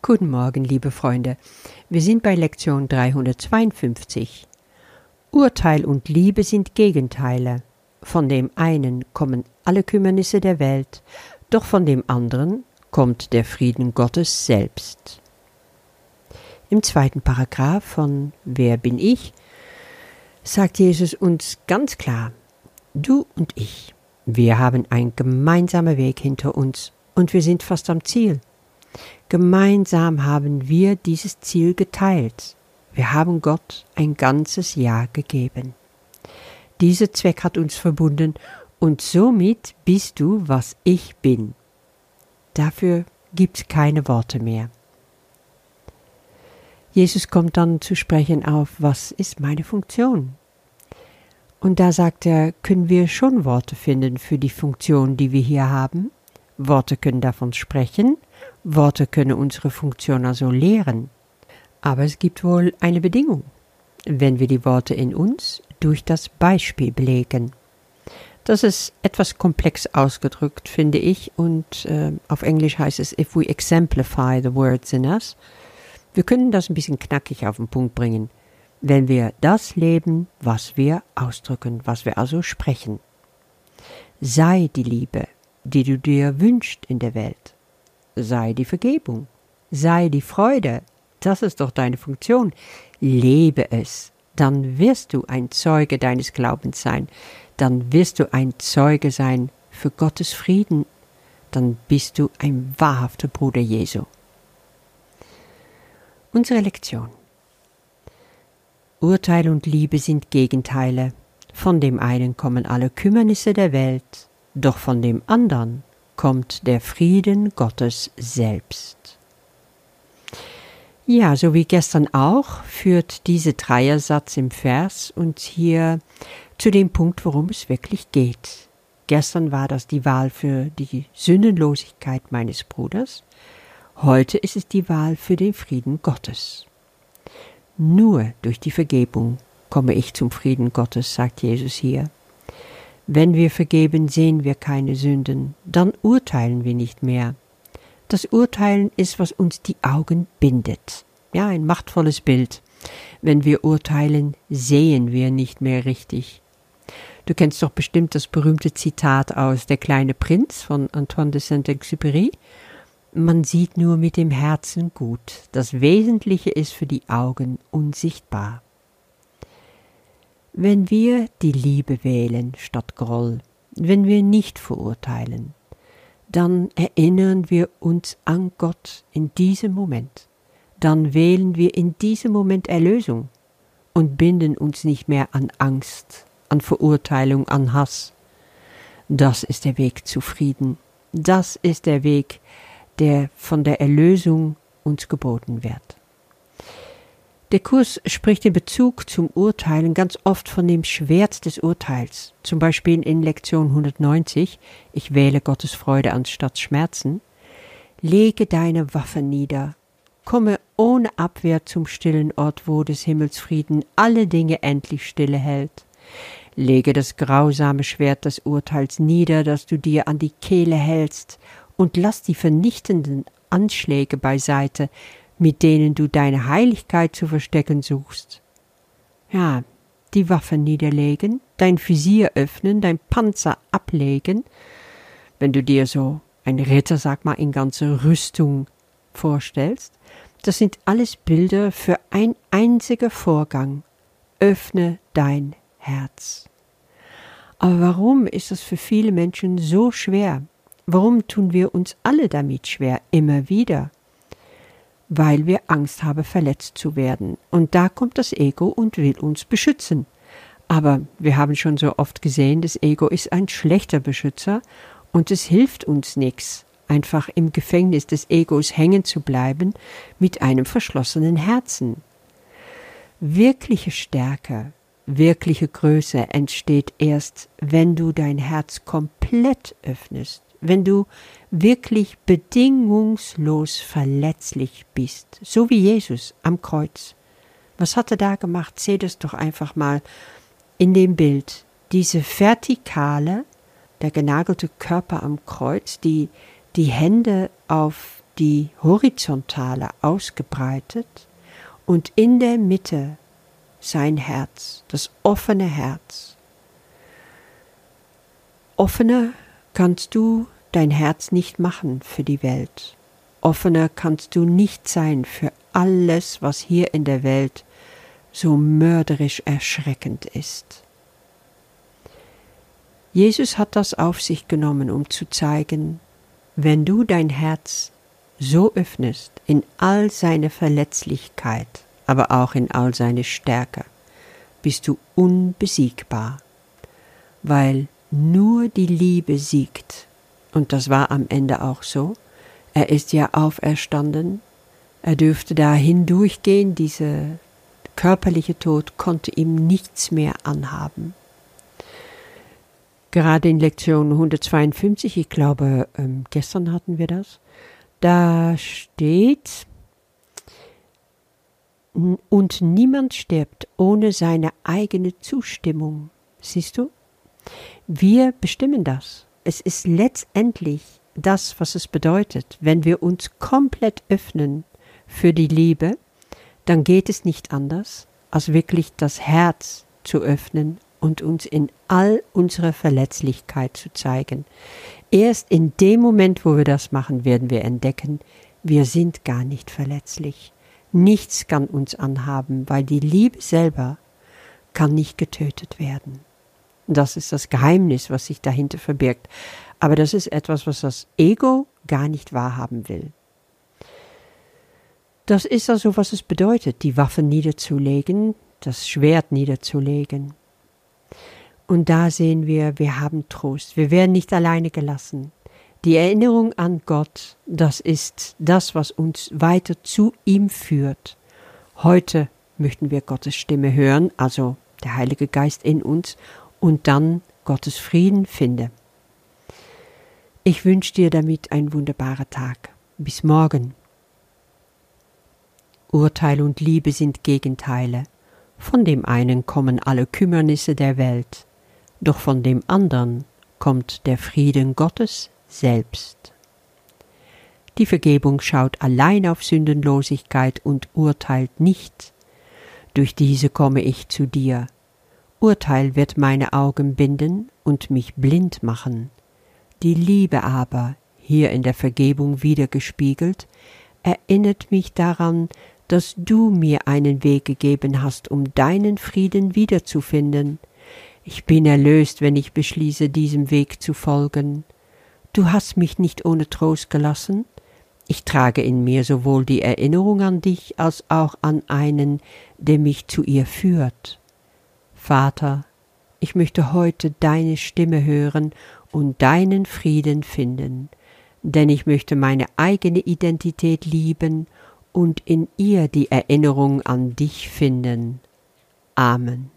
Guten Morgen, liebe Freunde. Wir sind bei Lektion 352. Urteil und Liebe sind Gegenteile. Von dem einen kommen alle Kümmernisse der Welt, doch von dem anderen kommt der Frieden Gottes selbst. Im zweiten Paragraph von Wer bin ich? sagt Jesus uns ganz klar, du und ich, wir haben einen gemeinsamen Weg hinter uns und wir sind fast am Ziel. Gemeinsam haben wir dieses Ziel geteilt. Wir haben Gott ein ganzes Jahr gegeben. Dieser Zweck hat uns verbunden und somit bist du, was ich bin. Dafür gibt's keine Worte mehr. Jesus kommt dann zu sprechen auf, was ist meine Funktion? Und da sagt er, können wir schon Worte finden für die Funktion, die wir hier haben? Worte können davon sprechen, Worte können unsere Funktion also lehren. Aber es gibt wohl eine Bedingung, wenn wir die Worte in uns durch das Beispiel belegen. Das ist etwas komplex ausgedrückt, finde ich, und äh, auf Englisch heißt es, if we exemplify the words in us. Wir können das ein bisschen knackig auf den Punkt bringen, wenn wir das leben, was wir ausdrücken, was wir also sprechen. Sei die Liebe, die du dir wünschst in der Welt. Sei die Vergebung, sei die Freude, das ist doch deine Funktion. Lebe es, dann wirst du ein Zeuge deines Glaubens sein, dann wirst du ein Zeuge sein für Gottes Frieden, dann bist du ein wahrhafter Bruder Jesu. Unsere Lektion. Urteil und Liebe sind Gegenteile. Von dem einen kommen alle Kümmernisse der Welt, doch von dem andern kommt der Frieden Gottes selbst. Ja, so wie gestern auch, führt dieser Dreiersatz im Vers uns hier zu dem Punkt, worum es wirklich geht. Gestern war das die Wahl für die Sündenlosigkeit meines Bruders, heute ist es die Wahl für den Frieden Gottes. Nur durch die Vergebung komme ich zum Frieden Gottes, sagt Jesus hier. Wenn wir vergeben, sehen wir keine Sünden, dann urteilen wir nicht mehr. Das Urteilen ist, was uns die Augen bindet. Ja, ein machtvolles Bild. Wenn wir urteilen, sehen wir nicht mehr richtig. Du kennst doch bestimmt das berühmte Zitat aus Der kleine Prinz von Antoine de Saint-Exupéry. Man sieht nur mit dem Herzen gut. Das Wesentliche ist für die Augen unsichtbar. Wenn wir die Liebe wählen statt Groll, wenn wir nicht verurteilen, dann erinnern wir uns an Gott in diesem Moment. Dann wählen wir in diesem Moment Erlösung und binden uns nicht mehr an Angst, an Verurteilung, an Hass. Das ist der Weg zu Frieden. Das ist der Weg, der von der Erlösung uns geboten wird. Der Kurs spricht in Bezug zum Urteilen ganz oft von dem Schwert des Urteils, zum Beispiel in Lektion 190, ich wähle Gottes Freude anstatt Schmerzen. Lege deine Waffe nieder, komme ohne Abwehr zum stillen Ort, wo des Himmels Frieden alle Dinge endlich stille hält. Lege das grausame Schwert des Urteils nieder, das du dir an die Kehle hältst, und lass die vernichtenden Anschläge beiseite, mit denen du deine Heiligkeit zu verstecken suchst. Ja, die Waffe niederlegen, dein Visier öffnen, dein Panzer ablegen, wenn du dir so ein Ritter, sag mal, in ganzer Rüstung vorstellst, das sind alles Bilder für ein einziger Vorgang. Öffne dein Herz. Aber warum ist das für viele Menschen so schwer? Warum tun wir uns alle damit schwer, immer wieder? Weil wir Angst haben, verletzt zu werden. Und da kommt das Ego und will uns beschützen. Aber wir haben schon so oft gesehen, das Ego ist ein schlechter Beschützer und es hilft uns nichts, einfach im Gefängnis des Egos hängen zu bleiben mit einem verschlossenen Herzen. Wirkliche Stärke, wirkliche Größe entsteht erst, wenn du dein Herz komplett öffnest wenn du wirklich bedingungslos verletzlich bist, so wie Jesus am Kreuz. Was hat er da gemacht? Seht es doch einfach mal in dem Bild. Diese vertikale, der genagelte Körper am Kreuz, die, die Hände auf die horizontale ausgebreitet und in der Mitte sein Herz, das offene Herz. Offener kannst du dein Herz nicht machen für die Welt. Offener kannst du nicht sein für alles, was hier in der Welt so mörderisch erschreckend ist. Jesus hat das auf sich genommen, um zu zeigen, wenn du dein Herz so öffnest in all seine Verletzlichkeit, aber auch in all seine Stärke, bist du unbesiegbar, weil nur die Liebe siegt. Und das war am Ende auch so. Er ist ja auferstanden. Er dürfte da hindurchgehen. Dieser körperliche Tod konnte ihm nichts mehr anhaben. Gerade in Lektion 152, ich glaube, ähm, gestern hatten wir das, da steht, und niemand stirbt ohne seine eigene Zustimmung. Siehst du? Wir bestimmen das. Es ist letztendlich das, was es bedeutet. Wenn wir uns komplett öffnen für die Liebe, dann geht es nicht anders, als wirklich das Herz zu öffnen und uns in all unserer Verletzlichkeit zu zeigen. Erst in dem Moment, wo wir das machen, werden wir entdecken, wir sind gar nicht verletzlich. Nichts kann uns anhaben, weil die Liebe selber kann nicht getötet werden. Das ist das Geheimnis, was sich dahinter verbirgt. Aber das ist etwas, was das Ego gar nicht wahrhaben will. Das ist also, was es bedeutet, die Waffe niederzulegen, das Schwert niederzulegen. Und da sehen wir, wir haben Trost. Wir werden nicht alleine gelassen. Die Erinnerung an Gott, das ist das, was uns weiter zu ihm führt. Heute möchten wir Gottes Stimme hören, also der Heilige Geist in uns, und dann Gottes Frieden finden. Ich wünsche dir damit einen wunderbaren Tag. Bis morgen. Urteil und Liebe sind Gegenteile. Von dem einen kommen alle Kümmernisse der Welt, doch von dem andern kommt der Frieden Gottes selbst. Die Vergebung schaut allein auf Sündenlosigkeit und urteilt nicht. Durch diese komme ich zu dir. Urteil wird meine Augen binden und mich blind machen. Die Liebe aber, hier in der Vergebung wiedergespiegelt, erinnert mich daran, dass du mir einen Weg gegeben hast, um deinen Frieden wiederzufinden. Ich bin erlöst, wenn ich beschließe, diesem Weg zu folgen. Du hast mich nicht ohne Trost gelassen. Ich trage in mir sowohl die Erinnerung an dich als auch an einen, der mich zu ihr führt. Vater, ich möchte heute deine Stimme hören und deinen Frieden finden, denn ich möchte meine eigene Identität lieben und in ihr die Erinnerung an dich finden. Amen.